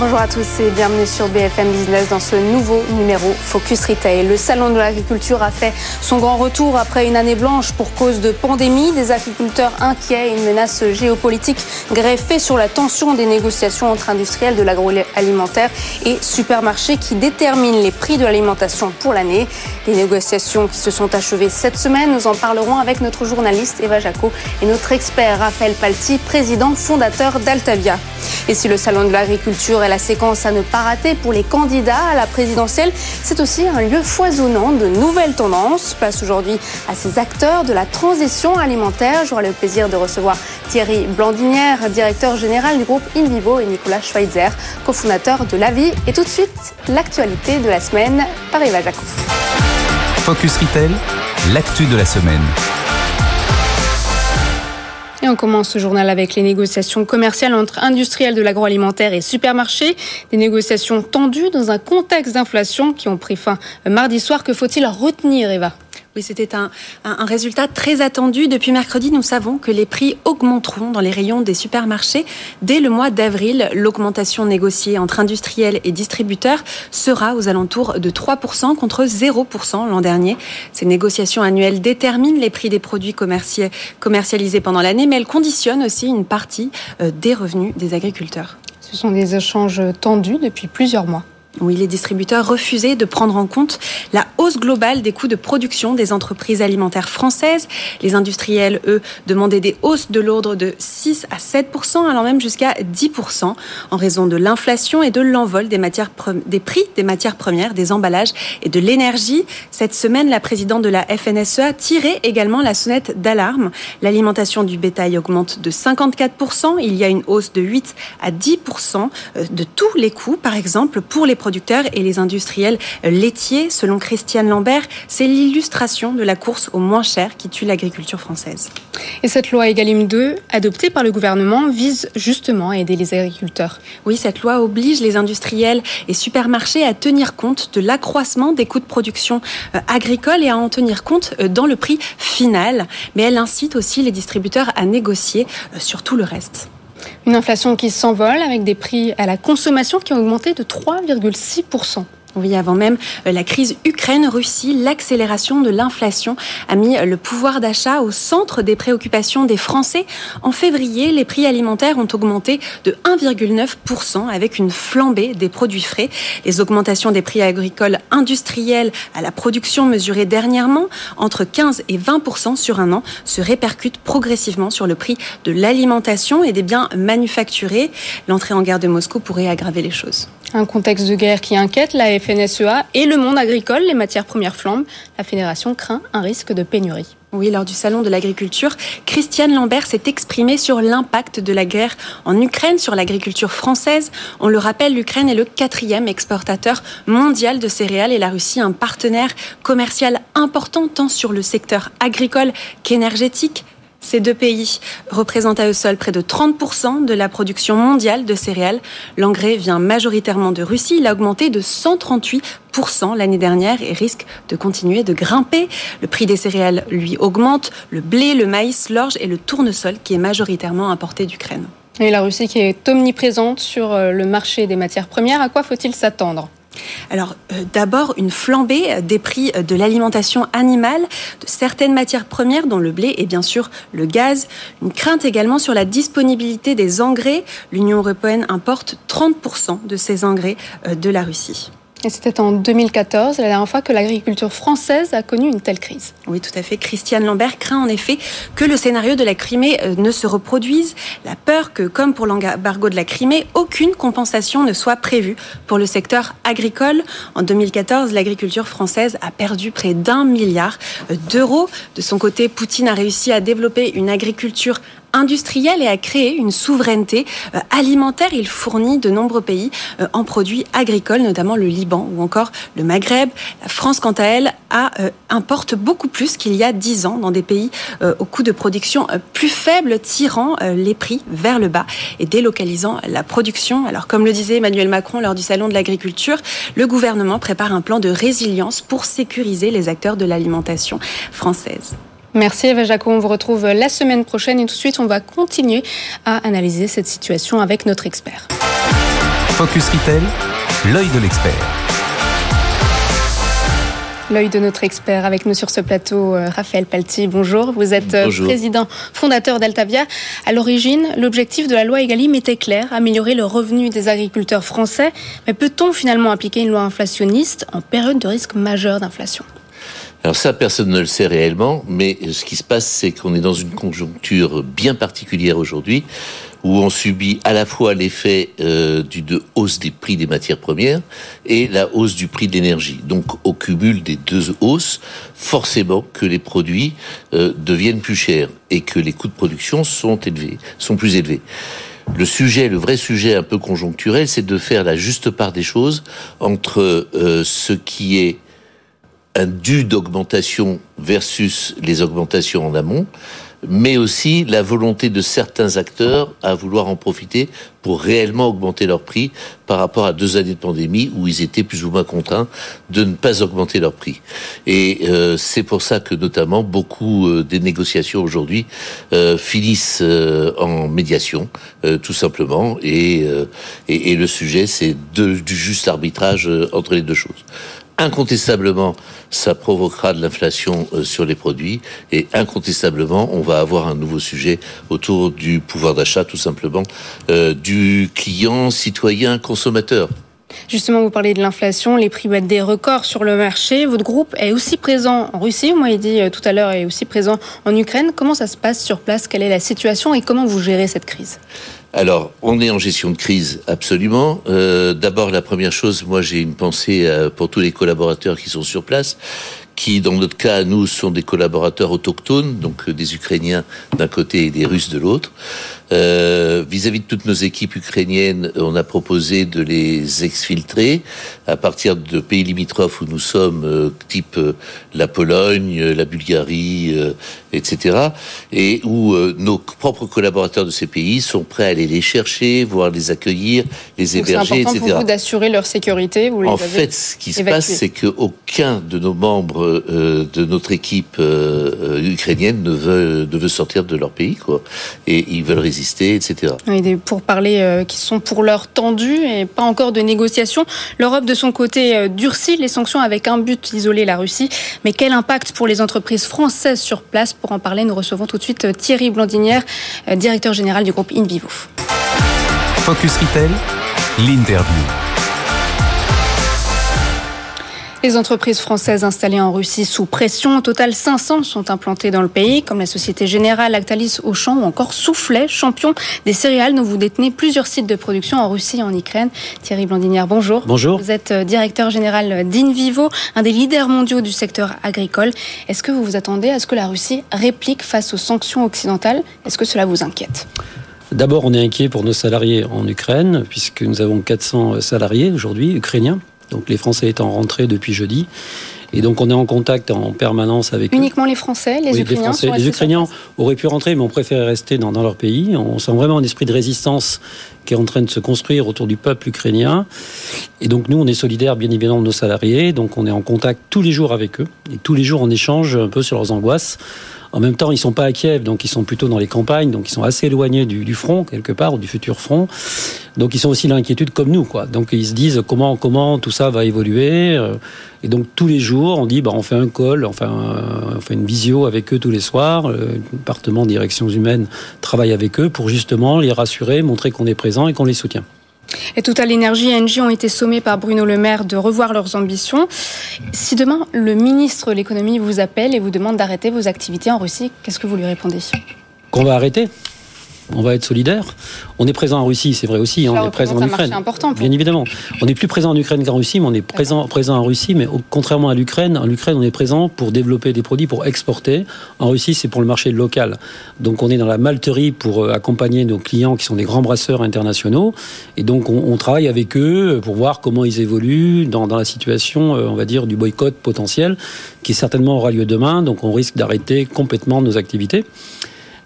Bonjour à tous et bienvenue sur BFM Business dans ce nouveau numéro Focus Retail. Le salon de l'agriculture a fait son grand retour après une année blanche pour cause de pandémie. Des agriculteurs inquiets, une menace géopolitique greffée sur la tension des négociations entre industriels de l'agroalimentaire et supermarchés qui déterminent les prix de l'alimentation pour l'année. Des négociations qui se sont achevées cette semaine. Nous en parlerons avec notre journaliste Eva Jaco et notre expert Raphaël Palti, président fondateur d'Altavia. Et si le salon de l'agriculture la séquence à ne pas rater pour les candidats à la présidentielle. C'est aussi un lieu foisonnant de nouvelles tendances. Place aujourd'hui à ces acteurs de la transition alimentaire. J'aurai le plaisir de recevoir Thierry Blandinière, directeur général du groupe InVivo, et Nicolas Schweitzer, cofondateur de La Vie. Et tout de suite, l'actualité de la semaine par Eva Jacob. Focus Retail, l'actu de la semaine. On commence ce journal avec les négociations commerciales entre industriels de l'agroalimentaire et supermarchés. Des négociations tendues dans un contexte d'inflation qui ont pris fin mardi soir. Que faut-il retenir, Eva? Oui, c'était un, un, résultat très attendu. Depuis mercredi, nous savons que les prix augmenteront dans les rayons des supermarchés. Dès le mois d'avril, l'augmentation négociée entre industriels et distributeurs sera aux alentours de 3% contre 0% l'an dernier. Ces négociations annuelles déterminent les prix des produits commercialisés pendant l'année, mais elles conditionnent aussi une partie euh, des revenus des agriculteurs. Ce sont des échanges tendus depuis plusieurs mois. Oui, les distributeurs refusaient de prendre en compte la hausse globale des coûts de production des entreprises alimentaires françaises. Les industriels, eux, demandaient des hausses de l'ordre de 6 à 7% allant même jusqu'à 10 en raison de l'inflation et de l'envol des, prix des matières premières, des emballages et de l'énergie. Cette semaine, la présidente de la FNSEA tirait également la sonnette d'alarme. L'alimentation du bétail augmente de 54 Il y a une hausse de 8 à 10% euh, de tous les coûts, par exemple, pour les producteurs et les industriels laitiers. Selon Christiane Lambert, c'est l'illustration de la course au moins cher qui tue l'agriculture française. Et cette loi Egalim 2, adoptée par le gouvernement, vise justement à aider les agriculteurs. Oui, cette loi oblige les industriels et supermarchés à tenir compte de l'accroissement des coûts de production euh, agricole et à en tenir compte euh, dans le prix final. Mais elle incite aussi les distributeurs à négocier euh, sur tout le reste. Une inflation qui s'envole avec des prix à la consommation qui ont augmenté de 3,6%. Oui, avant même euh, la crise Ukraine-Russie, l'accélération de l'inflation a mis le pouvoir d'achat au centre des préoccupations des Français. En février, les prix alimentaires ont augmenté de 1,9% avec une flambée des produits frais. Les augmentations des prix agricoles industriels à la production mesurées dernièrement, entre 15 et 20% sur un an, se répercutent progressivement sur le prix de l'alimentation et des biens manufacturés. L'entrée en guerre de Moscou pourrait aggraver les choses. Un contexte de guerre qui inquiète la FNSEA et le monde agricole. Les matières premières flambent. La fédération craint un risque de pénurie. Oui, lors du salon de l'agriculture, Christiane Lambert s'est exprimée sur l'impact de la guerre en Ukraine sur l'agriculture française. On le rappelle, l'Ukraine est le quatrième exportateur mondial de céréales et la Russie un partenaire commercial important tant sur le secteur agricole qu'énergétique. Ces deux pays représentent à eux seuls près de 30% de la production mondiale de céréales. L'engrais vient majoritairement de Russie. Il a augmenté de 138% l'année dernière et risque de continuer de grimper. Le prix des céréales, lui, augmente. Le blé, le maïs, l'orge et le tournesol qui est majoritairement importé d'Ukraine. Et la Russie qui est omniprésente sur euh, le marché des matières premières, à quoi faut-il s'attendre? Alors euh, d'abord une flambée des prix de l'alimentation animale, de certaines matières premières dont le blé et bien sûr le gaz, une crainte également sur la disponibilité des engrais. L'Union européenne importe 30% de ces engrais euh, de la Russie. C'était en 2014, la dernière fois que l'agriculture française a connu une telle crise. Oui, tout à fait. Christiane Lambert craint en effet que le scénario de la Crimée euh, ne se reproduise. La peur que, comme pour l'embargo de la Crimée, aucune compensation ne soit prévue pour le secteur agricole. En 2014, l'agriculture française a perdu près d'un milliard euh, d'euros. De son côté, Poutine a réussi à développer une agriculture industriel et a créé une souveraineté euh, alimentaire. Il fournit de nombreux pays euh, en produits agricoles, notamment le Liban ou encore le Maghreb. La France, quant à elle, euh, importe beaucoup plus qu'il y a dix ans dans des pays au coût de production plus faible, tirant les prix vers le bas et délocalisant la production. Alors, comme le disait Emmanuel Macron lors du Salon de l'agriculture, le gouvernement prépare un plan de résilience pour sécuriser les acteurs de l'alimentation française. Merci Eva Jaco, on vous retrouve la semaine prochaine et tout de suite on va continuer à analyser cette situation avec notre expert. Focus Retail, l'œil de l'expert. L'œil de notre expert avec nous sur ce plateau, euh, Raphaël Palti. Bonjour, vous êtes euh, président fondateur d'Altavia. À l'origine, l'objectif de la loi Egalim était clair, améliorer le revenu des agriculteurs français. Mais peut-on finalement appliquer une loi inflationniste en période de risque majeur d'inflation? Alors ça, personne ne le sait réellement, mais ce qui se passe, c'est qu'on est dans une conjoncture bien particulière aujourd'hui, où on subit à la fois l'effet euh, d'une hausse des prix des matières premières et la hausse du prix de l'énergie. Donc au cumul des deux hausses, forcément que les produits euh, deviennent plus chers et que les coûts de production sont élevés, sont plus élevés. Le sujet, le vrai sujet un peu conjoncturel, c'est de faire la juste part des choses entre euh, ce qui est un dû d'augmentation versus les augmentations en amont, mais aussi la volonté de certains acteurs à vouloir en profiter pour réellement augmenter leur prix par rapport à deux années de pandémie où ils étaient plus ou moins contraints de ne pas augmenter leur prix. Et euh, c'est pour ça que notamment beaucoup euh, des négociations aujourd'hui euh, finissent en médiation, tout simplement. Et, et, et le sujet, c'est du juste arbitrage entre les deux choses incontestablement, ça provoquera de l'inflation euh, sur les produits et incontestablement, on va avoir un nouveau sujet autour du pouvoir d'achat, tout simplement, euh, du client, citoyen, consommateur. Justement, vous parlez de l'inflation, les prix battent des records sur le marché. Votre groupe est aussi présent en Russie, moi il dit euh, tout à l'heure, est aussi présent en Ukraine. Comment ça se passe sur place? Quelle est la situation et comment vous gérez cette crise? Alors, on est en gestion de crise, absolument. Euh, D'abord, la première chose, moi j'ai une pensée euh, pour tous les collaborateurs qui sont sur place, qui, dans notre cas, nous, sont des collaborateurs autochtones, donc euh, des Ukrainiens d'un côté et des Russes de l'autre. Euh, vis-à-vis de toutes nos équipes ukrainiennes, on a proposé de les exfiltrer à partir de pays limitrophes où nous sommes, euh, type euh, la Pologne, la Bulgarie, etc. Et où nos propres collaborateurs de ces pays sont prêts à aller les chercher, voire les accueillir, les héberger, etc. C'est important pour vous d'assurer leur sécurité. Vous les en fait, ce qui se passe, c'est qu'aucun de nos membres de notre équipe ukrainienne ne veut, ne veut sortir de leur pays, quoi. Et ils veulent résister etc. des pourparlers euh, qui sont pour l'heure tendus et pas encore de négociations. L'Europe, de son côté, euh, durcit les sanctions avec un but, isoler la Russie. Mais quel impact pour les entreprises françaises sur place? Pour en parler, nous recevons tout de suite euh, Thierry Blandinière, directeur général du groupe InVivo. Focus Retail, l'interview. Les entreprises françaises installées en Russie sous pression, au total 500 sont implantées dans le pays, comme la Société Générale, Lactalis, Auchan ou encore Soufflet, champion des céréales dont vous détenez plusieurs sites de production en Russie et en Ukraine. Thierry Blandinière, bonjour. Bonjour. Vous êtes euh, directeur général d'Invivo, un des leaders mondiaux du secteur agricole. Est-ce que vous vous attendez à ce que la Russie réplique face aux sanctions occidentales? Est-ce que cela vous inquiète? D'abord, on est inquiet pour nos salariés en Ukraine, puisque nous avons 400 salariés aujourd'hui, ukrainiens. Donc les Français étant rentrés depuis jeudi. Et donc on est en contact en permanence avec Uniquement les Français, les Ukrainiens Les, Ukrainiens auraient pu rentrer, mais ont préféré rester dans, leur pays. On sent vraiment un esprit de résistance qui est en train de se construire autour du peuple ukrainien. Et donc nous, on est solidaires bien évidemment de nos salariés. Donc on est en contact tous les jours avec eux. Et tous les jours, on échange un peu sur leurs angoisses. En même temps, ils sont pas à Kiev, donc ils sont plutôt dans les campagnes, donc ils sont assez éloignés du, front quelque part, ou du futur front. Donc ils sont aussi l'inquiétude comme nous, quoi. Donc ils se disent comment comment tout ça va évoluer. Euh, et donc tous les jours, on dit bah on fait un call, enfin on fait une visio avec eux tous les soirs. Le département directions humaines travaille avec eux pour justement les rassurer, montrer qu'on est présent et qu'on les soutient. Et Total Energy et Engie ont été sommés par Bruno Le Maire de revoir leurs ambitions. Si demain le ministre de l'économie vous appelle et vous demande d'arrêter vos activités en Russie, qu'est-ce que vous lui répondez? Qu'on va arrêter? On va être solidaire. On est présent en Russie, c'est vrai aussi. Hein, on est présent en Ukraine. important Bien évidemment. On n'est plus présent en Ukraine qu'en Russie, mais on est présent, présent en Russie. Mais contrairement à l'Ukraine, en Ukraine, on est présent pour développer des produits, pour exporter. En Russie, c'est pour le marché local. Donc on est dans la malterie pour euh, accompagner nos clients qui sont des grands brasseurs internationaux. Et donc on, travaille avec eux pour voir comment ils évoluent dans, dans la situation, euh, on va dire, du boycott potentiel, qui certainement aura lieu demain. Donc on risque d'arrêter complètement nos activités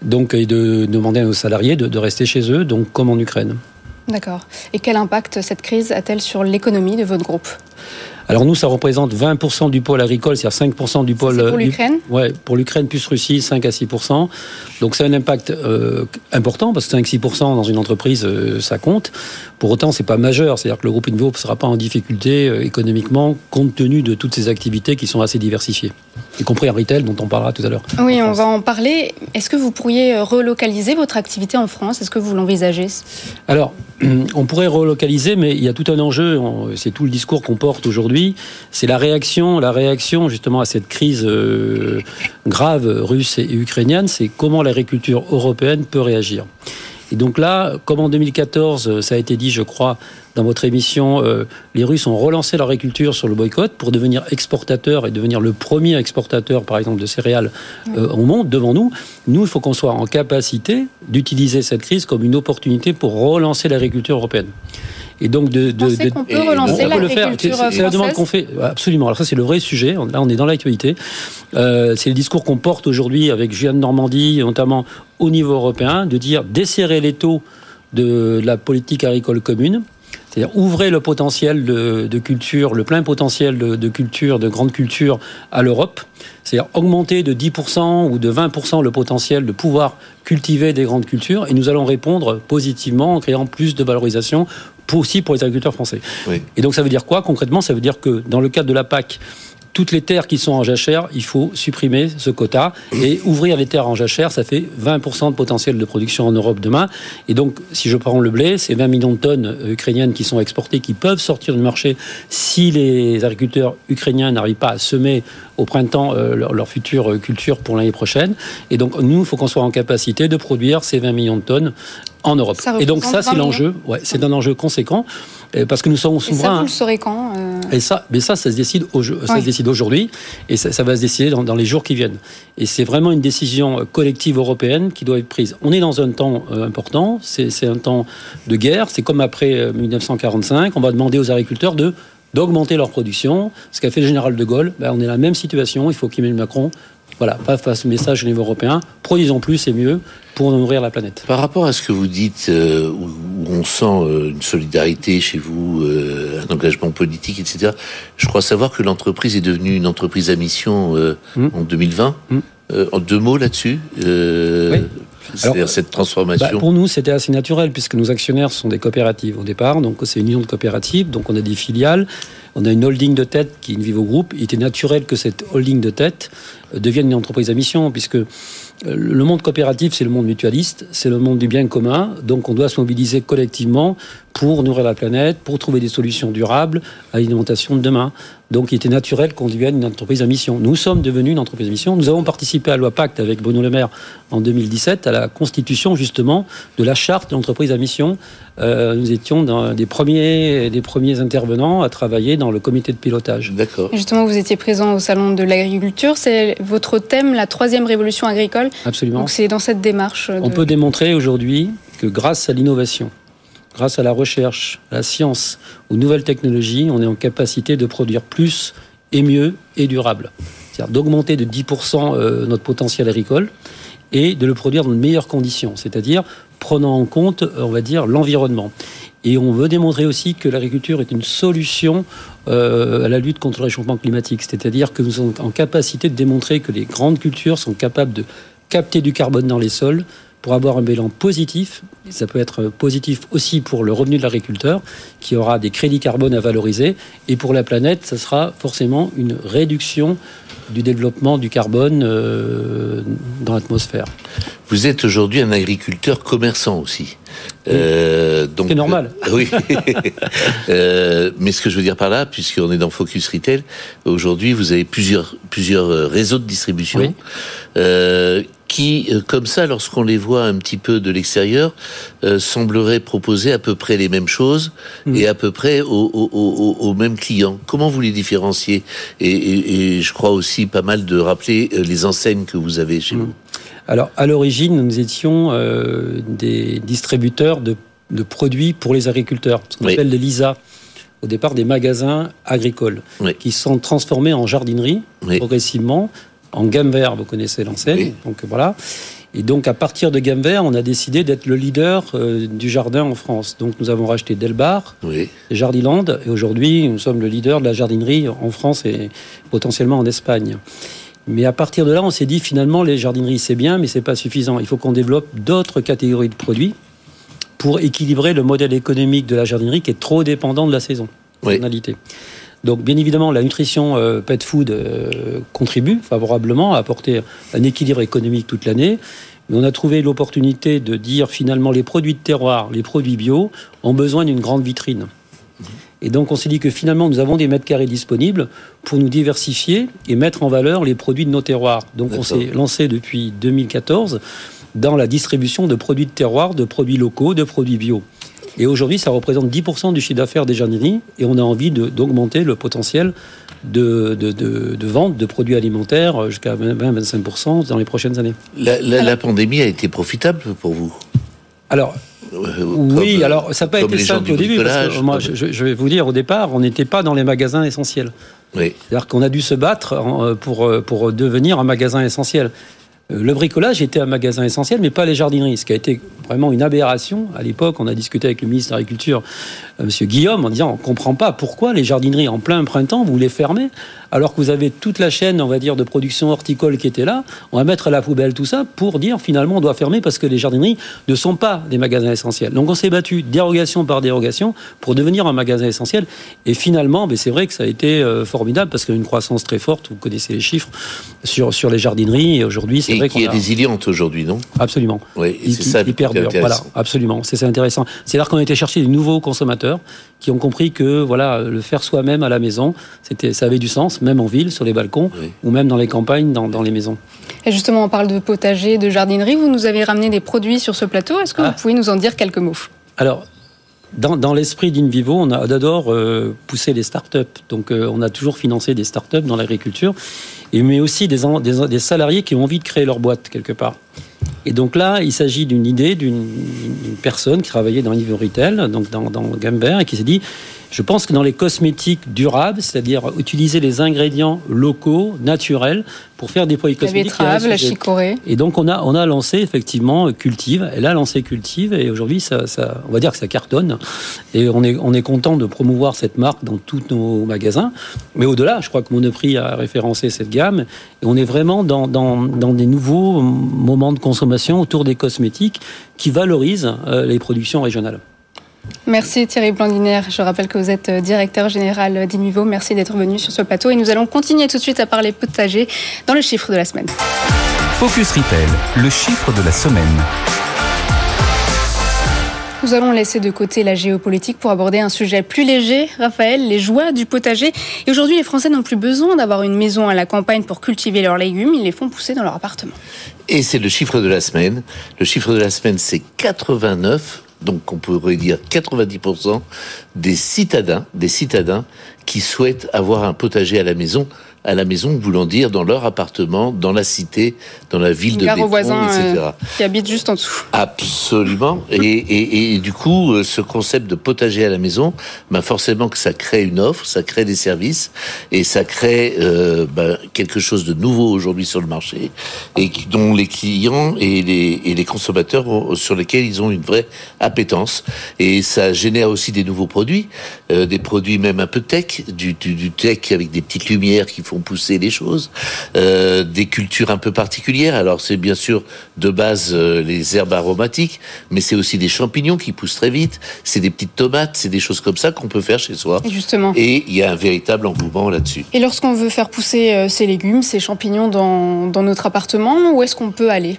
donc, et de demander à nos salariés de, de rester chez eux, donc comme en Ukraine. D'accord. Et quel impact cette crise a-t-elle sur l'économie de votre groupe? Alors nous, ça représente 20% du pôle agricole, c'est-à-dire 5% du pôle... pour l'Ukraine? Ouais, pour l'Ukraine plus Russie, 5 à 6%. Donc c'est un impact euh, important, parce que 5-6% dans une entreprise, euh, ça compte. Pour autant, c'est pas majeur, c'est-à-dire que le groupe Invo ne sera pas en difficulté euh, économiquement, compte tenu de toutes ces activités qui sont assez diversifiées, y compris en retail, dont on parlera tout à l'heure. Oui, on va en parler. Est-ce que vous pourriez relocaliser votre activité en France? Est-ce que vous l'envisagez? Alors, on pourrait relocaliser, mais il y a tout un enjeu, c'est tout le discours qu'on porte aujourd'hui, c'est la réaction, la réaction justement à cette crise euh, grave russe et ukrainienne, c'est comment l'agriculture européenne peut réagir. Et donc là, comme en 2014, ça a été dit, je crois, dans votre émission, euh, les Russes ont relancé leur agriculture sur le boycott pour devenir exportateurs et devenir le premier exportateur, par exemple, de céréales euh, au monde, devant nous. Nous, il faut qu'on soit en capacité d'utiliser cette crise comme une opportunité pour relancer l'agriculture européenne. Et donc de, de, de qu'on peut relancer l'agriculture C'est la demande qu'on fait. Absolument. Alors ça, c'est le vrai sujet. Là, on est dans l'actualité. Euh, c'est le discours qu'on porte aujourd'hui avec Julien de Normandie, notamment au niveau européen, de dire desserrer les taux de la politique agricole commune. C'est-à-dire ouvrir le potentiel de, culture, le plein potentiel de, de culture, de grande culture à l'Europe. C'est-à-dire augmenter de 10% ou de 20% le potentiel de pouvoir cultiver des grandes cultures. Et nous allons répondre positivement en créant plus de valorisation aussi pour les agriculteurs français. Et donc ça veut dire quoi concrètement? Ça veut dire que dans le cadre de la PAC, toutes les terres qui sont en jachère, il faut supprimer ce quota et ouvrir les terres en jachère, ça fait 20% de potentiel de production en Europe demain. Et donc, si je prends le blé, c'est 20 millions de tonnes ukrainiennes qui sont exportées, qui peuvent sortir du marché si les agriculteurs ukrainiens n'arrivent pas à semer au printemps euh, leur, future culture pour l'année prochaine. Et donc, nous, il faut qu'on soit en capacité de produire ces 20 millions de tonnes en Europe. Et donc ça, c'est l'enjeu. Ouais, c'est un enjeu conséquent euh, parce que nous sommes souverains. Et ça, vous le saurez quand euh Et ça, mais ça, ça se décide, au, ça se décide aujourd'hui, et ça, ça, va se décider dans, dans, les jours qui viennent. Et c'est vraiment une décision collective européenne qui doit être prise. On est dans un temps euh, important. C'est un temps de guerre. C'est comme après 1945. On va demander aux agriculteurs de d'augmenter leur production. Ce qu'a fait le général de Gaulle, ben, on est dans la même situation. Il faut qu'Emmanuel Macron voilà, pas face au message au niveau européen. Produisons plus et mieux pour nourrir la planète. Par rapport à ce que vous dites, euh, on sent euh, une solidarité chez vous, euh, un engagement politique, etc., je crois savoir que l'entreprise est devenue une entreprise à mission hmm. en 2020. Hmm. en deux mots là-dessus C'est-à-dire cette transformation bah, Pour nous, c'était assez naturel, puisque nos actionnaires sont des coopératives au départ. Donc, c'est une union de coopératives. Donc, on a des filiales. On a une holding de tête qui est une Vivo Group. Il était naturel que cette holding de tête devienne une entreprise à mission, puisque le monde coopératif, c'est le monde mutualiste, c'est le monde du bien commun, donc on doit se mobiliser collectivement pour nourrir la planète, pour trouver des solutions durables à l'alimentation de demain. Donc il était naturel qu'on devienne une entreprise à mission. Nous sommes devenus une entreprise à mission. Nous avons participé à la loi Pacte avec Bruno Le Maire en 2017 à la constitution justement de la charte de l'entreprise à mission. Euh, nous étions dans des premiers, des premiers intervenants à travailler dans le comité de pilotage. D'accord. Justement, vous étiez présent au salon de l'agriculture. C'est votre thème, la troisième révolution agricole. Absolument. Donc c'est dans cette démarche. On peut démontrer aujourd'hui que grâce à l'innovation, grâce à la recherche, à la science, aux nouvelles technologies, on est en capacité de produire plus et mieux et durable. C'est-à-dire d'augmenter de 10% euh, notre potentiel agricole et de le produire dans de meilleures conditions, c'est-à-dire prenant en compte, on va dire, l'environnement. Et on veut démontrer aussi que l'agriculture est une solution euh, à la lutte contre le réchauffement climatique. C'est-à-dire que nous sommes en capacité de démontrer que les grandes cultures sont capables de capter du carbone dans les sols pour avoir un bilan positif. Ça peut être positif aussi pour le revenu de l'agriculteur, qui aura des crédits carbone à valoriser. Et pour la planète, ça sera forcément une réduction du développement du carbone euh, dans l'atmosphère. Vous êtes aujourd'hui un agriculteur commerçant aussi. Euh, donc c'est normal. euh, oui. Euh, mais ce que je veux dire par là, puisqu'on est dans Focus Retail, aujourd'hui vous avez plusieurs plusieurs euh, réseaux de distribution Oui. euh, qui, comme ça, lorsqu'on les voit un petit peu de l'extérieur, euh, sembleraient proposer à peu près les mêmes choses Mm. et à peu près aux, aux, aux, aux mêmes clients. Comment vous les différenciez? Et, et, et je crois aussi pas mal de rappeler les enseignes que vous avez chez Mm. vous. Alors, à l'origine, nous étions euh, des distributeurs de, de produits pour les agriculteurs, ce qu'on Oui. appelle les LISA. Au départ, des magasins agricoles Oui. qui sont transformés en jardinerie Oui. progressivement, en gamme vert, vous connaissez l'enseigne. Donc voilà. Et donc, à partir de gamme vert, on a décidé d'être le leader euh, du jardin en France. Donc, nous avons racheté Delbar, Oui. Jardiland, et aujourd'hui, nous sommes le leader de la jardinerie en France et potentiellement en Espagne. Mais à partir de là, on s'est dit finalement, les jardineries, c'est bien, mais c'est pas suffisant. Il faut qu'on développe d'autres catégories de produits pour équilibrer le modèle économique de la jardinerie qui est trop dépendant de la saison, Oui. Donc, bien évidemment, la nutrition euh, pet food euh, contribue favorablement à apporter un équilibre économique toute l'année. Mais on a trouvé l'opportunité de dire finalement les produits de terroir, les produits bio, ont besoin d'une grande vitrine. Et donc on s'est dit que finalement nous avons des mètres carrés disponibles pour nous diversifier et mettre en valeur les produits de nos terroirs. Donc on s'est lancé depuis 2014 dans la distribution de produits de terroir, de produits locaux, de produits bio. Et aujourd'hui, ça représente 10% du chiffre d'affaires des jardineries et on a envie d'augmenter le potentiel de, de, de- de vente de produits alimentaires jusqu'à 20-25% dans les prochaines années. La, la, la pandémie a été profitable pour vous? Alors, oui, comme, alors ça n'a pas été simple au début. Parce que moi, comme- je, je vais vous dire, au départ, on n'était pas dans les magasins essentiels. Oui. C'est-à-dire qu'on a dû se battre en- pour, euh, pour devenir un magasin essentiel. Euh, Le bricolage était un magasin essentiel, mais pas les jardineries, ce qui a été vraiment une aberration. À l'époque, on a discuté avec le ministre de l'Agriculture, euh, M. Guillaume, en disant on ne comprend pas pourquoi les jardineries, en plein printemps, vous les fermez, alors que vous avez toute la chaîne, on va dire, de production horticole qui était là. On va mettre à la poubelle tout ça pour dire finalement on doit fermer parce que les jardineries ne sont pas des magasins essentiels. Donc on s'est battu dérogation par dérogation pour devenir un magasin essentiel. Et finalement, ben, c'est vrai que ça a été euh, formidable parce qu'il y a une croissance très forte, vous connaissez les chiffres, sur, sur les jardineries. Et aujourd'hui, c'est vrai qui qu'on est a... résiliente aujourd'hui, non? Absolument. Oui, c'est ça hyper Voilà, absolument. C'est intéressant. C'est-à-dire qu'on a été chercher des nouveaux consommateurs qui ont compris que voilà, le faire soi-même à la maison, c'était, ça avait du sens, même en ville, sur les balcons, Oui. ou même dans les campagnes, dans, dans les maisons. Et justement, on parle de potager, de jardinerie. Vous nous avez ramené des produits sur ce plateau. Est-ce que Ah. vous pouvez nous en dire quelques mots? Alors, dans, dans l'esprit d'Invivo, on a d'abord euh, poussé les startups. Donc, euh, on a toujours financé des startups dans l'agriculture, mais aussi des, en- des, des salariés qui ont envie de créer leur boîte quelque part. Et donc là, il s'agit d'une idée d'une personne qui travaillait dans Invivo Retail, donc dans, dans Gambert, et qui s'est dit je pense que dans les cosmétiques durables, c'est-à-dire utiliser les ingrédients locaux, naturels, pour faire des produits La cosmétiques. betterave, la chicorée. Et donc on a on a lancé effectivement Cultive. Elle a lancé Cultive et aujourd'hui ça, ça on va dire que ça cartonne et on est on est content de promouvoir cette marque dans tous nos magasins. Mais au-delà, je crois que Monoprix a référencé cette gamme et on est vraiment dans dans, dans des nouveaux moments de consommation autour des cosmétiques qui valorisent euh, les productions régionales. Merci Thierry Blandiner. Je rappelle que vous êtes euh, directeur général d'Invivo. Merci d'être venu sur ce plateau. Et nous allons continuer tout de suite à parler potager dans le chiffre de la semaine. Focus Retail, le chiffre de la semaine. Nous allons laisser de côté la géopolitique pour aborder un sujet plus léger, Raphaël, les joies du potager. Et aujourd'hui, les Français n'ont plus besoin d'avoir une maison à la campagne pour cultiver leurs légumes, ils les font pousser dans leur appartement. Et c'est le chiffre de la semaine. Le chiffre de la semaine, c'est 89, donc on pourrait dire 90% des citadins, des citadins qui souhaitent avoir un potager à la maison, à la maison, voulant dire dans leur appartement, dans la cité, dans la ville de Béthon, voisins etc. euh, qui habitent juste en dessous. Absolument. Et, et, et du coup, euh, ce concept de potager à la maison, bah forcément que ça crée une offre, ça crée des services et ça crée euh, bah, quelque chose de nouveau aujourd'hui sur le marché et dont les clients et les, et les consommateurs ont- sur lesquels ils ont une vraie appétence. Et ça génère aussi des nouveaux produits, euh, des produits même un peu tech, du, du, du tech avec des petites lumières qui font pousser les choses, euh, des cultures un peu particulières. Alors c'est bien sûr de base euh, les herbes aromatiques, mais c'est aussi des champignons qui poussent très vite, c'est des petites tomates, c'est des choses comme ça qu'on peut faire chez soi. Et justement. Et il y a un véritable engouement là-dessus. Et lorsqu'on veut faire pousser euh, ces légumes, ces champignons dans, dans notre appartement, où est-ce qu'on peut aller?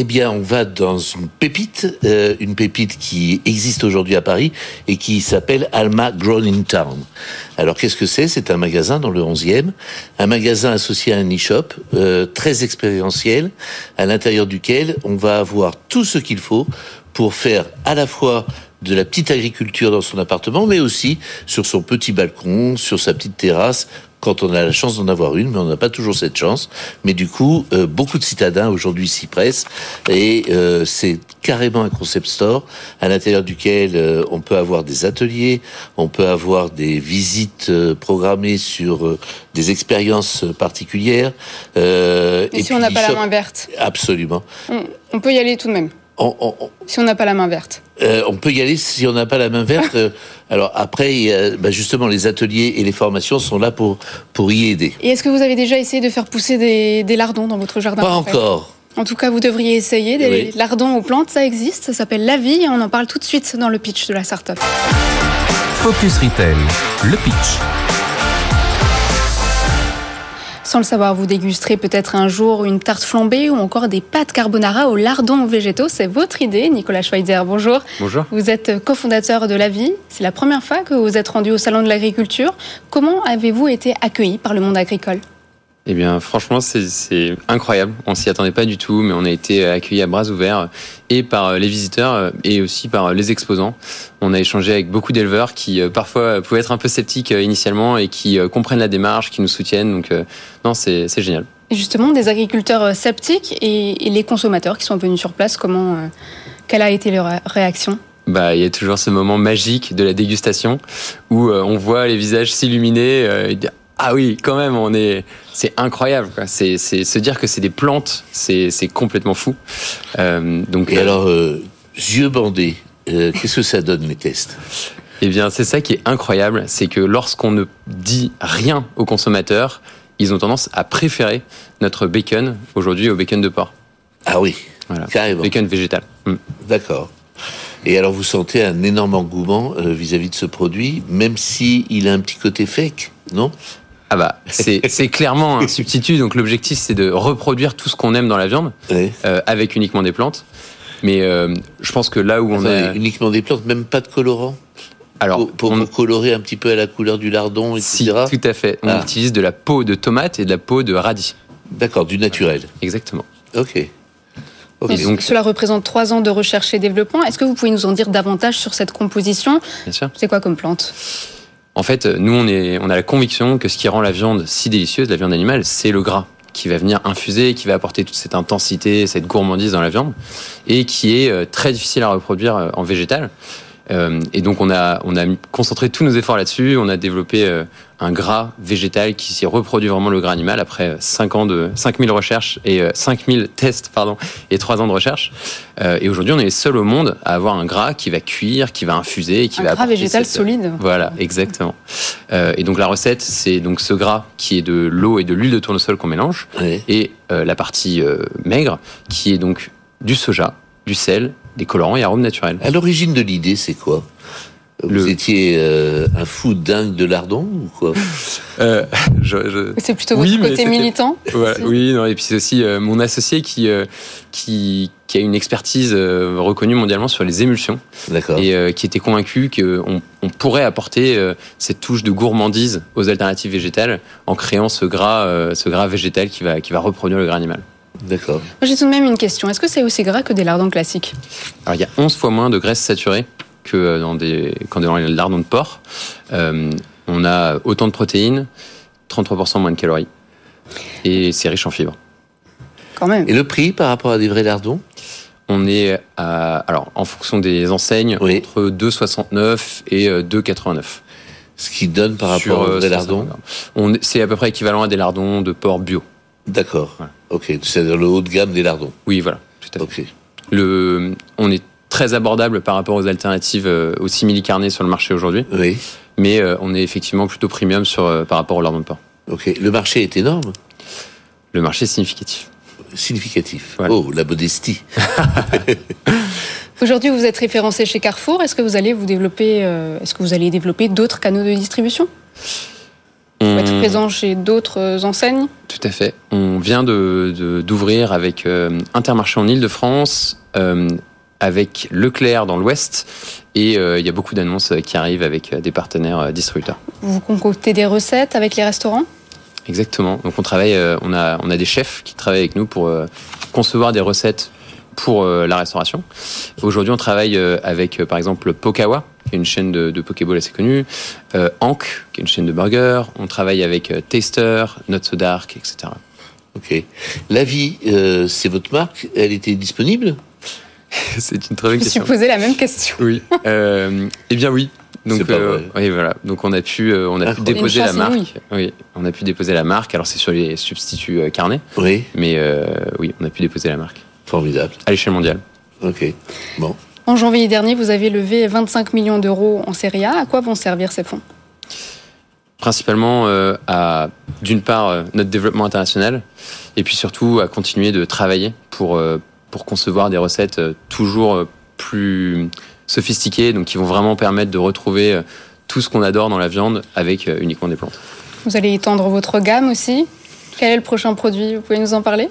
Eh bien, on va dans une pépite, euh, une pépite qui existe aujourd'hui à Paris et qui s'appelle Alma Grown in Town. Alors, qu'est-ce que c'est? C'est un magasin dans le 11e, un magasin associé à un e-shop euh, très expérientiel, à l'intérieur duquel on va avoir tout ce qu'il faut pour faire à la fois de la petite agriculture dans son appartement, mais aussi sur son petit balcon, sur sa petite terrasse, quand on a la chance d'en avoir une, mais on n'a pas toujours cette chance. Mais du coup, euh, beaucoup de citadins aujourd'hui s'y pressent, et euh, c'est carrément un concept store à l'intérieur duquel euh, on peut avoir des ateliers, on peut avoir des visites programmées sur des expériences particulières. et, si on n'a pas la main verte Absolument. on peut y aller tout de même si on n'a pas la main verte. Euh, on peut y aller si on n'a pas la main verte. Euh, alors après, bah, justement, les ateliers et les formations sont là pour, pour y aider. Et est-ce que vous avez déjà essayé de faire pousser des, lardons dans votre jardin Pas encore. En tout cas, vous devriez essayer. Des lardons aux plantes, ça existe. Ça s'appelle La Vie et on en parle tout de suite dans le pitch de la startup. Focus Retail, le pitch. Sans le savoir, vous dégusterez peut-être un jour une tarte flambée ou encore des pâtes carbonara aux lardons végétaux. C'est votre idée, Nicolas Schweitzer. Bonjour. Bonjour. Vous êtes cofondateur de La Vie. C'est la première fois que vous êtes rendu au Salon de l'Agriculture. Comment avez-vous été accueilli par le monde agricole? Eh bien, franchement, c'est incroyable. On s'y attendait pas du tout, mais on a été accueillis à bras ouverts et par les visiteurs et aussi par les exposants. On a échangé avec beaucoup d'éleveurs qui euh, parfois pouvaient être un peu sceptiques euh, initialement et qui euh, comprennent la démarche, qui nous soutiennent. Donc, non, c'est génial. justement, des agriculteurs sceptiques et, les consommateurs qui sont venus sur place, comment, quelle a été leur réaction? Bah, il y a toujours ce moment magique de la dégustation où on voit les visages s'illuminer. Ah oui, quand même, on est, c'est incroyable. C'est, se dire que c'est des plantes, c'est, complètement fou. Euh, donc. Et euh, alors, euh, yeux bandés, qu'est-ce que ça donne les tests? Eh bien, c'est ça qui est incroyable, c'est que lorsqu'on ne dit rien aux consommateurs, ils ont tendance à préférer notre bacon aujourd'hui au bacon de porc. Ah oui, voilà. carrément. Bacon végétal. Mm. D'accord. Et alors vous sentez un énorme engouement vis-à-vis de ce produit, même si il a un petit côté fake, non? Ah bah, c'est clairement un substitut. Donc l'objectif, c'est de reproduire tout ce qu'on aime dans la viande euh, avec uniquement des plantes. Mais euh, je pense que là où on a uniquement des plantes, même pas de colorant. Alors, pour, on... colorer un petit peu à la couleur du lardon, etc. Si, tout à fait. On ah. utilise de la peau de tomate et de la peau de radis. D'accord, du naturel. Exactement. Ok. donc, cela représente trois ans de recherche et développement. Est-ce que vous pouvez nous en dire davantage sur cette composition? Bien sûr. C'est quoi comme plante? En fait, nous, on, a la conviction que ce qui rend la viande si délicieuse, la viande animale, c'est le gras qui va venir infuser, qui va apporter toute cette intensité, cette gourmandise dans la viande, et qui est euh, très difficile à reproduire euh, en végétal. Euh, et donc on a, on a concentré tous nos efforts là-dessus. On a développé euh, un gras végétal qui s'y reproduit vraiment le gras animal après 5 ans de 5000 recherches et 5000 euh, tests pardon et 3 ans de recherche. et aujourd'hui, on est les seuls au monde à avoir un gras qui va cuire, qui va infuser et qui un va gras végétal solide. Voilà, exactement. et donc la recette, c'est donc ce gras qui est de l'eau et de l'huile de tournesol qu'on mélange et la partie maigre qui est donc du soja, du sel des colorants et arômes naturels. À l'origine de l'idée, c'est quoi Vous étiez euh, un fou dingue de lardon ou quoi euh, C'est plutôt votre côté militant Oui, non, et puis c'est aussi euh, mon associé qui, qui, qui, a une expertise reconnue mondialement sur les émulsions. Et qui était convaincu qu'on on pourrait apporter cette touche de gourmandise aux alternatives végétales en créant ce gras, ce gras végétal qui va, qui va reproduire le gras animal. D'accord. J'ai tout de même une question. Est-ce que c'est aussi gras que des lardons classiques Alors, il y a 11 fois moins de graisse saturée que dans des, quand dans les lardons de porc. Euh, on a autant de protéines, 33% moins de calories. Et c'est riche en fibres. Quand même. Et le prix par rapport à des vrais lardons? On est à, alors, en fonction des enseignes, entre 2,69 et 2,89. Euh, Ce qui donne par rapport à des euh, lardons? C'est à peu près équivalent à des lardons de porc bio. D'accord. Ok, c'est le haut de gamme des lardons. Oui, voilà, tout à fait. Le, on est très abordable par rapport aux alternatives euh, aux simili carnés sur le marché aujourd'hui. Oui. Mais euh, on est effectivement plutôt premium sur, euh, par rapport au lardon de porc. Ok. Le marché est énorme Le marché est significatif. Significatif. Oh, la modestie. Aujourd'hui, vous êtes référencé chez Carrefour. Est-ce que vous allez vous développer, est-ce que vous allez développer d'autres canaux de distribution? Être présent chez d'autres enseignes Tout à fait. On on vient de d'ouvrir avec Intermarché en Ile-de-France, avec Leclerc dans l'Ouest, et il y a beaucoup d'annonces qui arrivent avec des partenaires distributeurs. Vous concoctez des recettes avec les restaurants? Exactement. Donc on travaille, on a on a des chefs qui travaillent avec nous pour concevoir des recettes pour la restauration. Aujourd'hui, on travaille avec par exemple Pokawa, qui est une chaîne de, de Pokéball assez connue, euh, Ank, qui est une chaîne de burgers. On travaille avec euh, Taster, Not So Dark, etc. Ok. La vie, euh, c'est votre marque? Elle était disponible? C'est une très bonne question. Je me suis posé la même question. Oui. Euh, eh bien oui. Donc, euh, oui, voilà. Donc on a pu, euh, on a pu déposer la marque. Oui. oui. on a pu déposer la marque. Alors c'est sur les substituts euh, carnets. Oui. Mais euh, oui, on a pu déposer la marque. Formidable. À l'échelle mondiale. Ok. Bon. En janvier dernier, vous avez levé 25 millions d'euros en Serie A. À quoi vont servir ces fonds? Principalement euh, à, d'une part, euh, notre développement international, et puis surtout à continuer de travailler pour, euh, pour concevoir des recettes toujours plus sophistiquées, donc qui vont vraiment permettre de retrouver tout ce qu'on adore dans la viande avec uniquement des plantes. Vous allez étendre votre gamme aussi. Quel est le prochain produit? Vous pouvez nous en parler?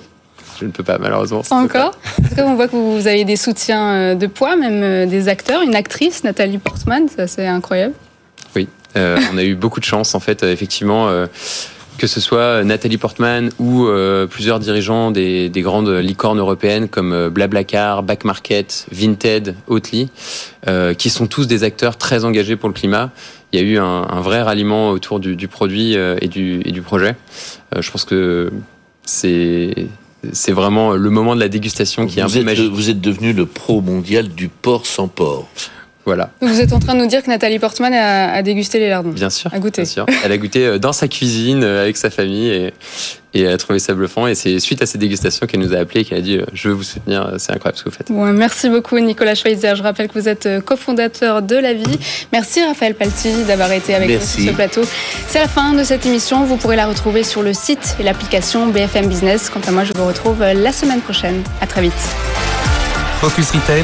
Je ne peux pas, malheureusement. Pas encore En tout cas, on voit que vous avez des soutiens euh, de poids, même euh, des acteurs. Une actrice, Nathalie Portman, c'est incroyable. Oui, euh, on a eu beaucoup de chance, en fait, effectivement. Euh, que ce soit Nathalie Portman ou euh, plusieurs dirigeants des, des, grandes licornes européennes comme Blablacar, Back Market, Vinted, Oatly, qui sont tous des acteurs très engagés pour le climat. Il y a eu un, un vrai ralliement autour du, du produit et du, et du projet. je pense que c'est c'est vraiment le moment de la dégustation qui est un peu magique. Vous êtes devenu le pro mondial du porc sans porc. Voilà. Vous êtes en train de nous dire que Nathalie Portman a, a dégusté les lardons. Bien sûr. A goûté. Bien sûr. Elle a goûté euh, dans sa cuisine euh, avec sa famille et, et elle a trouvé ça bluffant. Et c'est suite à cette dégustation qu'elle nous a appelé et qu'elle a dit euh, Je veux vous soutenir, c'est incroyable ce que vous faites. Bon, merci beaucoup, Nicolas Schweizer. Je rappelle que vous êtes cofondateur de La Vie. Merci, Raphaël Palti, d'avoir été avec merci. nous sur ce plateau. C'est la fin de cette émission. Vous pourrez la retrouver sur le site et l'application BFM Business. Quant à moi, je vous retrouve la semaine prochaine. À très vite. Focus Retail,